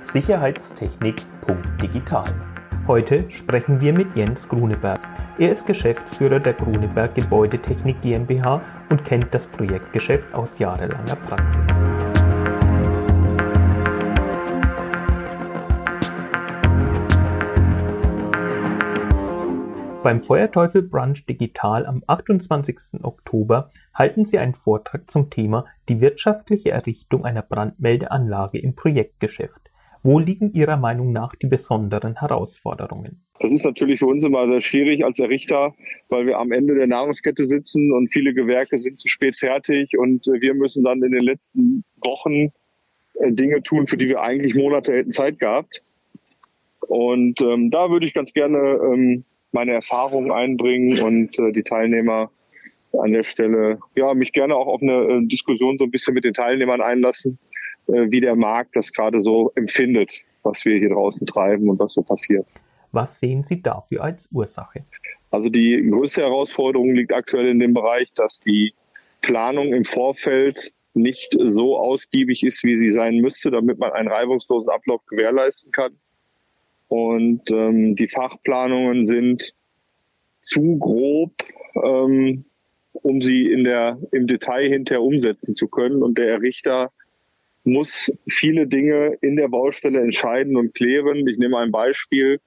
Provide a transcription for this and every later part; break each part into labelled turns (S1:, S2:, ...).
S1: sicherheitstechnik.digital. Heute sprechen wir mit Jens Gruneberg. Er ist Geschäftsführer der Gruneberg Gebäudetechnik GmbH und kennt das Projektgeschäft aus jahrelanger Praxis. Beim Feuerteufel Brunch Digital am 28. Oktober halten Sie einen Vortrag zum Thema Die wirtschaftliche Errichtung einer Brandmeldeanlage im Projektgeschäft. Wo liegen Ihrer Meinung nach die besonderen Herausforderungen?
S2: Das ist natürlich für uns immer sehr schwierig als Errichter, weil wir am Ende der Nahrungskette sitzen und viele Gewerke sind zu spät fertig und wir müssen dann in den letzten Wochen äh, Dinge tun, für die wir eigentlich Monate hätten Zeit gehabt. Und ähm, da würde ich ganz gerne ähm, meine Erfahrungen einbringen und äh, die Teilnehmer an der Stelle, ja, mich gerne auch auf eine äh, Diskussion so ein bisschen mit den Teilnehmern einlassen, wie der Markt das gerade so empfindet, was wir hier draußen treiben und was so passiert.
S1: Was sehen Sie dafür als Ursache?
S2: Also die größte Herausforderung liegt aktuell in dem Bereich, dass die Planung im Vorfeld nicht so ausgiebig ist, wie sie sein müsste, damit man einen reibungslosen Ablauf gewährleisten kann. Und ähm, die Fachplanungen sind zu grob, ähm, um sie in der, im Detail hinterher umsetzen zu können. Und der Richter muss viele Dinge in der Baustelle entscheiden und klären. Ich nehme ein Beispiel.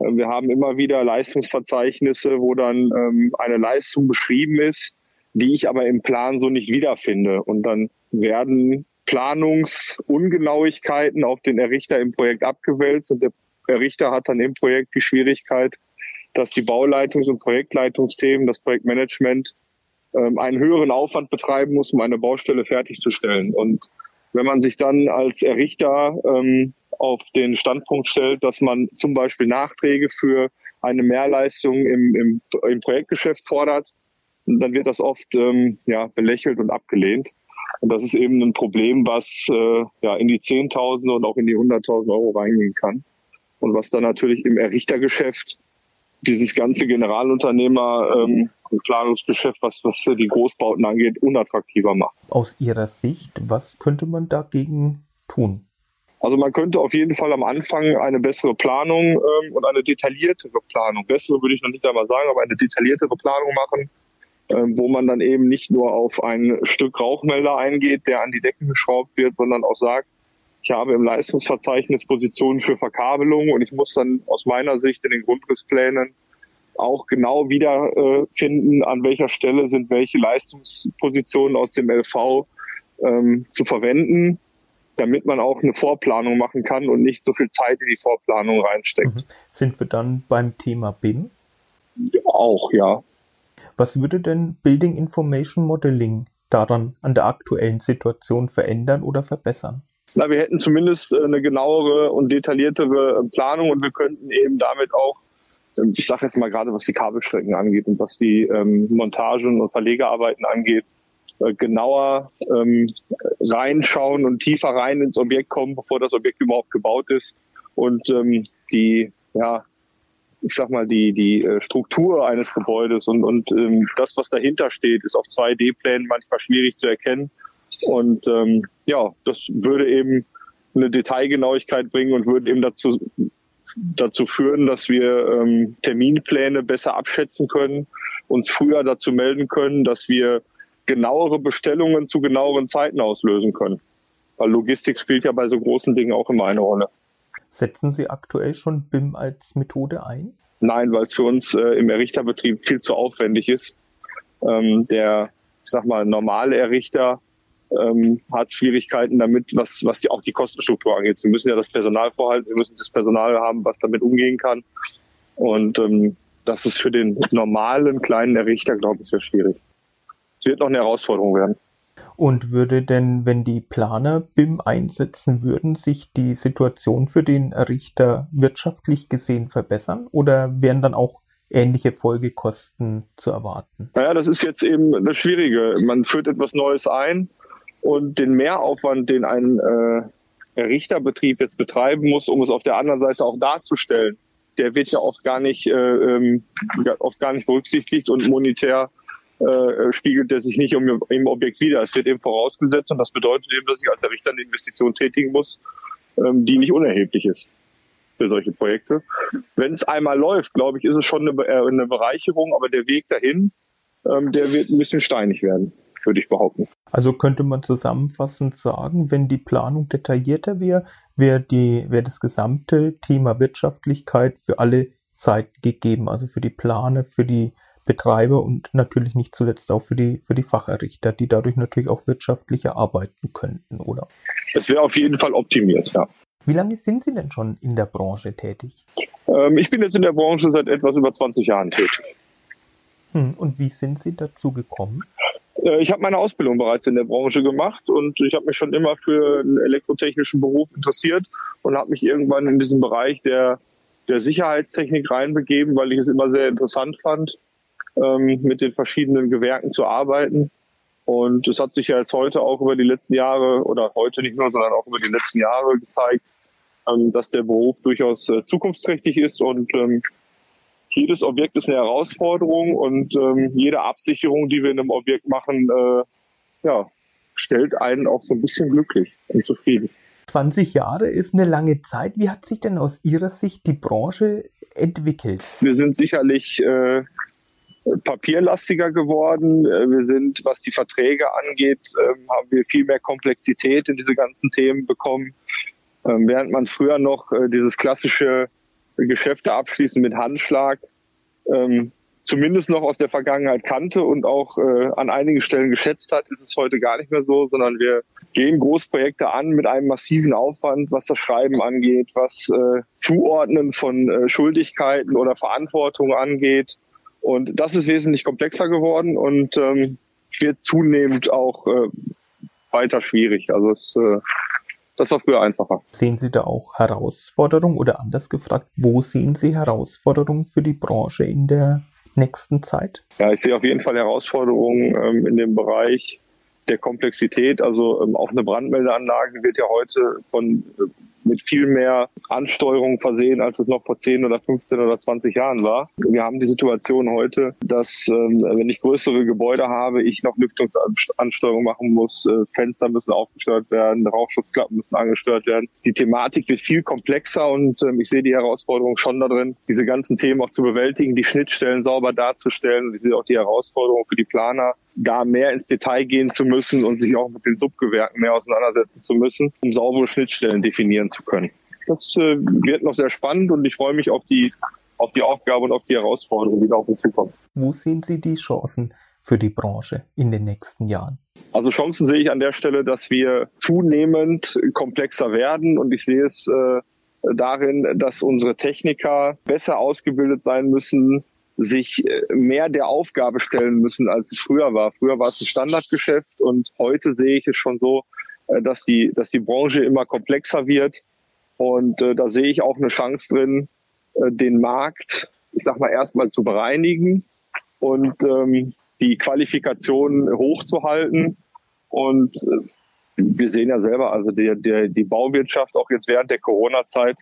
S2: Ähm, wir haben immer wieder Leistungsverzeichnisse, wo dann ähm, eine Leistung beschrieben ist, die ich aber im Plan so nicht wiederfinde. Und dann werden Planungsungenauigkeiten auf den Errichter im Projekt abgewälzt und der der Richter hat dann im Projekt die Schwierigkeit, dass die Bauleitungs- und Projektleitungsthemen, das Projektmanagement ähm, einen höheren Aufwand betreiben muss, um eine Baustelle fertigzustellen. Und wenn man sich dann als Errichter ähm, auf den Standpunkt stellt, dass man zum Beispiel Nachträge für eine Mehrleistung im, im, im Projektgeschäft fordert, dann wird das oft ähm, ja, belächelt und abgelehnt. Und das ist eben ein Problem, was äh, ja in die Zehntausende und auch in die Hunderttausend Euro reingehen kann und was dann natürlich im Errichtergeschäft dieses ganze Generalunternehmer ähm, und Planungsgeschäft, was, was die Großbauten angeht, unattraktiver macht.
S1: Aus Ihrer Sicht, was könnte man dagegen tun?
S2: Also man könnte auf jeden Fall am Anfang eine bessere Planung ähm, und eine detailliertere Planung, bessere würde ich noch nicht einmal sagen, aber eine detailliertere Planung machen, ähm, wo man dann eben nicht nur auf ein Stück Rauchmelder eingeht, der an die Decken geschraubt wird, sondern auch sagt, ich habe im Leistungsverzeichnis Positionen für Verkabelung und ich muss dann aus meiner Sicht in den Grundrissplänen auch genau wiederfinden, äh, an welcher Stelle sind welche Leistungspositionen aus dem LV ähm, zu verwenden, damit man auch eine Vorplanung machen kann und nicht so viel Zeit in die Vorplanung reinsteckt. Mhm.
S1: Sind wir dann beim Thema BIM?
S2: Auch, ja.
S1: Was würde denn Building Information Modeling daran an der aktuellen Situation verändern oder verbessern?
S2: Na, wir hätten zumindest äh, eine genauere und detailliertere äh, Planung und wir könnten eben damit auch, ich sage jetzt mal gerade, was die Kabelstrecken angeht und was die ähm, Montagen und Verlegearbeiten angeht, äh, genauer ähm, reinschauen und tiefer rein ins Objekt kommen, bevor das Objekt überhaupt gebaut ist und ähm, die, ja, ich sag mal, die, die äh, Struktur eines Gebäudes und, und ähm, das, was dahinter steht, ist auf 2D-Plänen manchmal schwierig zu erkennen. Und ähm, ja, das würde eben eine Detailgenauigkeit bringen und würde eben dazu dazu führen, dass wir ähm, Terminpläne besser abschätzen können, uns früher dazu melden können, dass wir genauere Bestellungen zu genaueren Zeiten auslösen können. Weil Logistik spielt ja bei so großen Dingen auch immer eine Rolle.
S1: Setzen Sie aktuell schon BIM als Methode ein?
S2: Nein, weil es für uns äh, im Errichterbetrieb viel zu aufwendig ist. Ähm, der, ich sag mal, normale Errichter ähm, hat Schwierigkeiten damit, was, was die, auch die Kostenstruktur angeht. Sie müssen ja das Personal vorhalten, sie müssen das Personal haben, was damit umgehen kann. Und ähm, das ist für den normalen kleinen Errichter, glaube ich, sehr schwierig. Es wird noch eine Herausforderung werden.
S1: Und würde denn, wenn die Planer BIM einsetzen würden, sich die Situation für den Errichter wirtschaftlich gesehen verbessern? Oder wären dann auch ähnliche Folgekosten zu erwarten?
S2: Naja, das ist jetzt eben das Schwierige. Man führt etwas Neues ein und den Mehraufwand, den ein äh, Richterbetrieb jetzt betreiben muss, um es auf der anderen Seite auch darzustellen, der wird ja oft gar nicht, äh, ähm, oft gar nicht berücksichtigt und monetär äh, spiegelt der sich nicht um, im Objekt wieder. Es wird eben vorausgesetzt und das bedeutet eben, dass ich als Richter eine Investition tätigen muss, ähm, die nicht unerheblich ist für solche Projekte. Wenn es einmal läuft, glaube ich, ist es schon eine, äh, eine Bereicherung, aber der Weg dahin, ähm, der wird ein bisschen steinig werden, würde ich behaupten.
S1: Also könnte man zusammenfassend sagen, wenn die Planung detaillierter wäre, wäre wäre das gesamte Thema Wirtschaftlichkeit für alle Seiten gegeben, also für die Planer, für die Betreiber und natürlich nicht zuletzt auch für die, für die Facherrichter, die dadurch natürlich auch wirtschaftlicher arbeiten könnten, oder?
S2: Es wäre auf jeden Fall optimiert, ja.
S1: Wie lange sind Sie denn schon in der Branche tätig?
S2: Ähm, ich bin jetzt in der Branche seit etwas über 20 Jahren tätig.
S1: Hm, und wie sind Sie dazu gekommen?
S2: Äh, ich habe meine Ausbildung bereits in der Branche gemacht und ich habe mich schon immer für einen elektrotechnischen Beruf interessiert und habe mich irgendwann in diesen Bereich der, der Sicherheitstechnik reinbegeben, weil ich es immer sehr interessant fand, ähm, mit den verschiedenen Gewerken zu arbeiten. Und es hat sich ja jetzt heute auch über die letzten Jahre oder heute nicht nur, sondern auch über die letzten Jahre gezeigt, ähm, dass der Beruf durchaus äh, zukunftsträchtig ist und ähm, jedes Objekt ist eine Herausforderung und ähm, jede Absicherung, die wir in einem Objekt machen, äh, ja, stellt einen auch so ein bisschen glücklich und zufrieden.
S1: 20 Jahre ist eine lange Zeit. Wie hat sich denn aus Ihrer Sicht die Branche entwickelt?
S2: Wir sind sicherlich äh, papierlastiger geworden. Äh, wir sind, was die Verträge angeht, äh, haben wir viel mehr Komplexität in diese ganzen Themen bekommen. Ähm, während man früher noch äh, dieses klassische Geschäfte abschließen mit Handschlag ähm, zumindest noch aus der Vergangenheit kannte und auch äh, an einigen Stellen geschätzt hat, ist es heute gar nicht mehr so, sondern wir gehen Großprojekte an mit einem massiven Aufwand, was das Schreiben angeht, was äh, Zuordnen von äh, Schuldigkeiten oder Verantwortung angeht. Und das ist wesentlich komplexer geworden und ähm, wird zunehmend auch äh, weiter schwierig. Also es äh, das war früher einfacher.
S1: Sehen Sie da auch Herausforderungen oder anders gefragt, wo sehen Sie Herausforderungen für die Branche in der nächsten Zeit?
S2: Ja, ich sehe auf jeden Fall Herausforderungen ähm, in dem Bereich der Komplexität. Also ähm, auch eine Brandmeldeanlage wird ja heute von äh, mit viel mehr Ansteuerung versehen, als es noch vor 10 oder 15 oder 20 Jahren war. Wir haben die Situation heute, dass ähm, wenn ich größere Gebäude habe, ich noch Lüftungsansteuerung machen muss, äh, Fenster müssen aufgesteuert werden, Rauchschutzklappen müssen angesteuert werden. Die Thematik wird viel komplexer und ähm, ich sehe die Herausforderung schon darin, diese ganzen Themen auch zu bewältigen, die Schnittstellen sauber darzustellen. Ich sehe auch die Herausforderung für die Planer, da mehr ins Detail gehen zu müssen und sich auch mit den Subgewerken mehr auseinandersetzen zu müssen, um saubere Schnittstellen definieren zu können. Das äh, wird noch sehr spannend und ich freue mich auf die, auf die Aufgabe und auf die Herausforderungen, die da auf uns zukommen.
S1: Wo sehen Sie die Chancen für die Branche in den nächsten Jahren?
S2: Also Chancen sehe ich an der Stelle, dass wir zunehmend komplexer werden und ich sehe es äh, darin, dass unsere Techniker besser ausgebildet sein müssen, sich äh, mehr der Aufgabe stellen müssen, als es früher war. Früher war es ein Standardgeschäft und heute sehe ich es schon so, dass die, dass die Branche immer komplexer wird. Und äh, da sehe ich auch eine Chance drin, äh, den Markt, ich sag mal, erstmal zu bereinigen und ähm, die Qualifikation hochzuhalten. Und äh, wir sehen ja selber, also der, der, die Bauwirtschaft auch jetzt während der Corona-Zeit,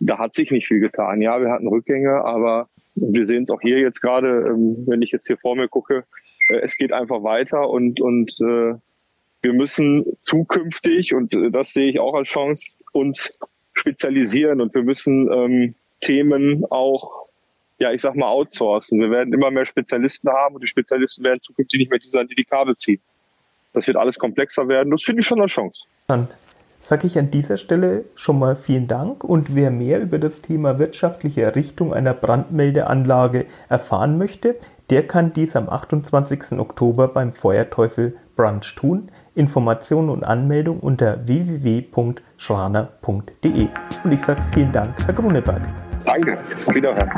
S2: da hat sich nicht viel getan. Ja, wir hatten Rückgänge, aber wir sehen es auch hier jetzt gerade, ähm, wenn ich jetzt hier vor mir gucke, äh, es geht einfach weiter und, und äh, wir müssen zukünftig, und äh, das sehe ich auch als Chance, uns spezialisieren und wir müssen ähm, Themen auch, ja, ich sag mal, outsourcen. Wir werden immer mehr Spezialisten haben und die Spezialisten werden zukünftig nicht mehr die sein, die die Kabel ziehen. Das wird alles komplexer werden. Das finde ich schon eine Chance.
S1: Dann sage ich an dieser Stelle schon mal vielen Dank und wer mehr über das Thema wirtschaftliche Errichtung einer Brandmeldeanlage erfahren möchte, der kann dies am 28. Oktober beim Feuerteufel Brunch tun. Informationen und Anmeldung unter www.schraner.de. Und ich sage vielen Dank, Herr Gruneberg.
S2: Danke, Wiederhören.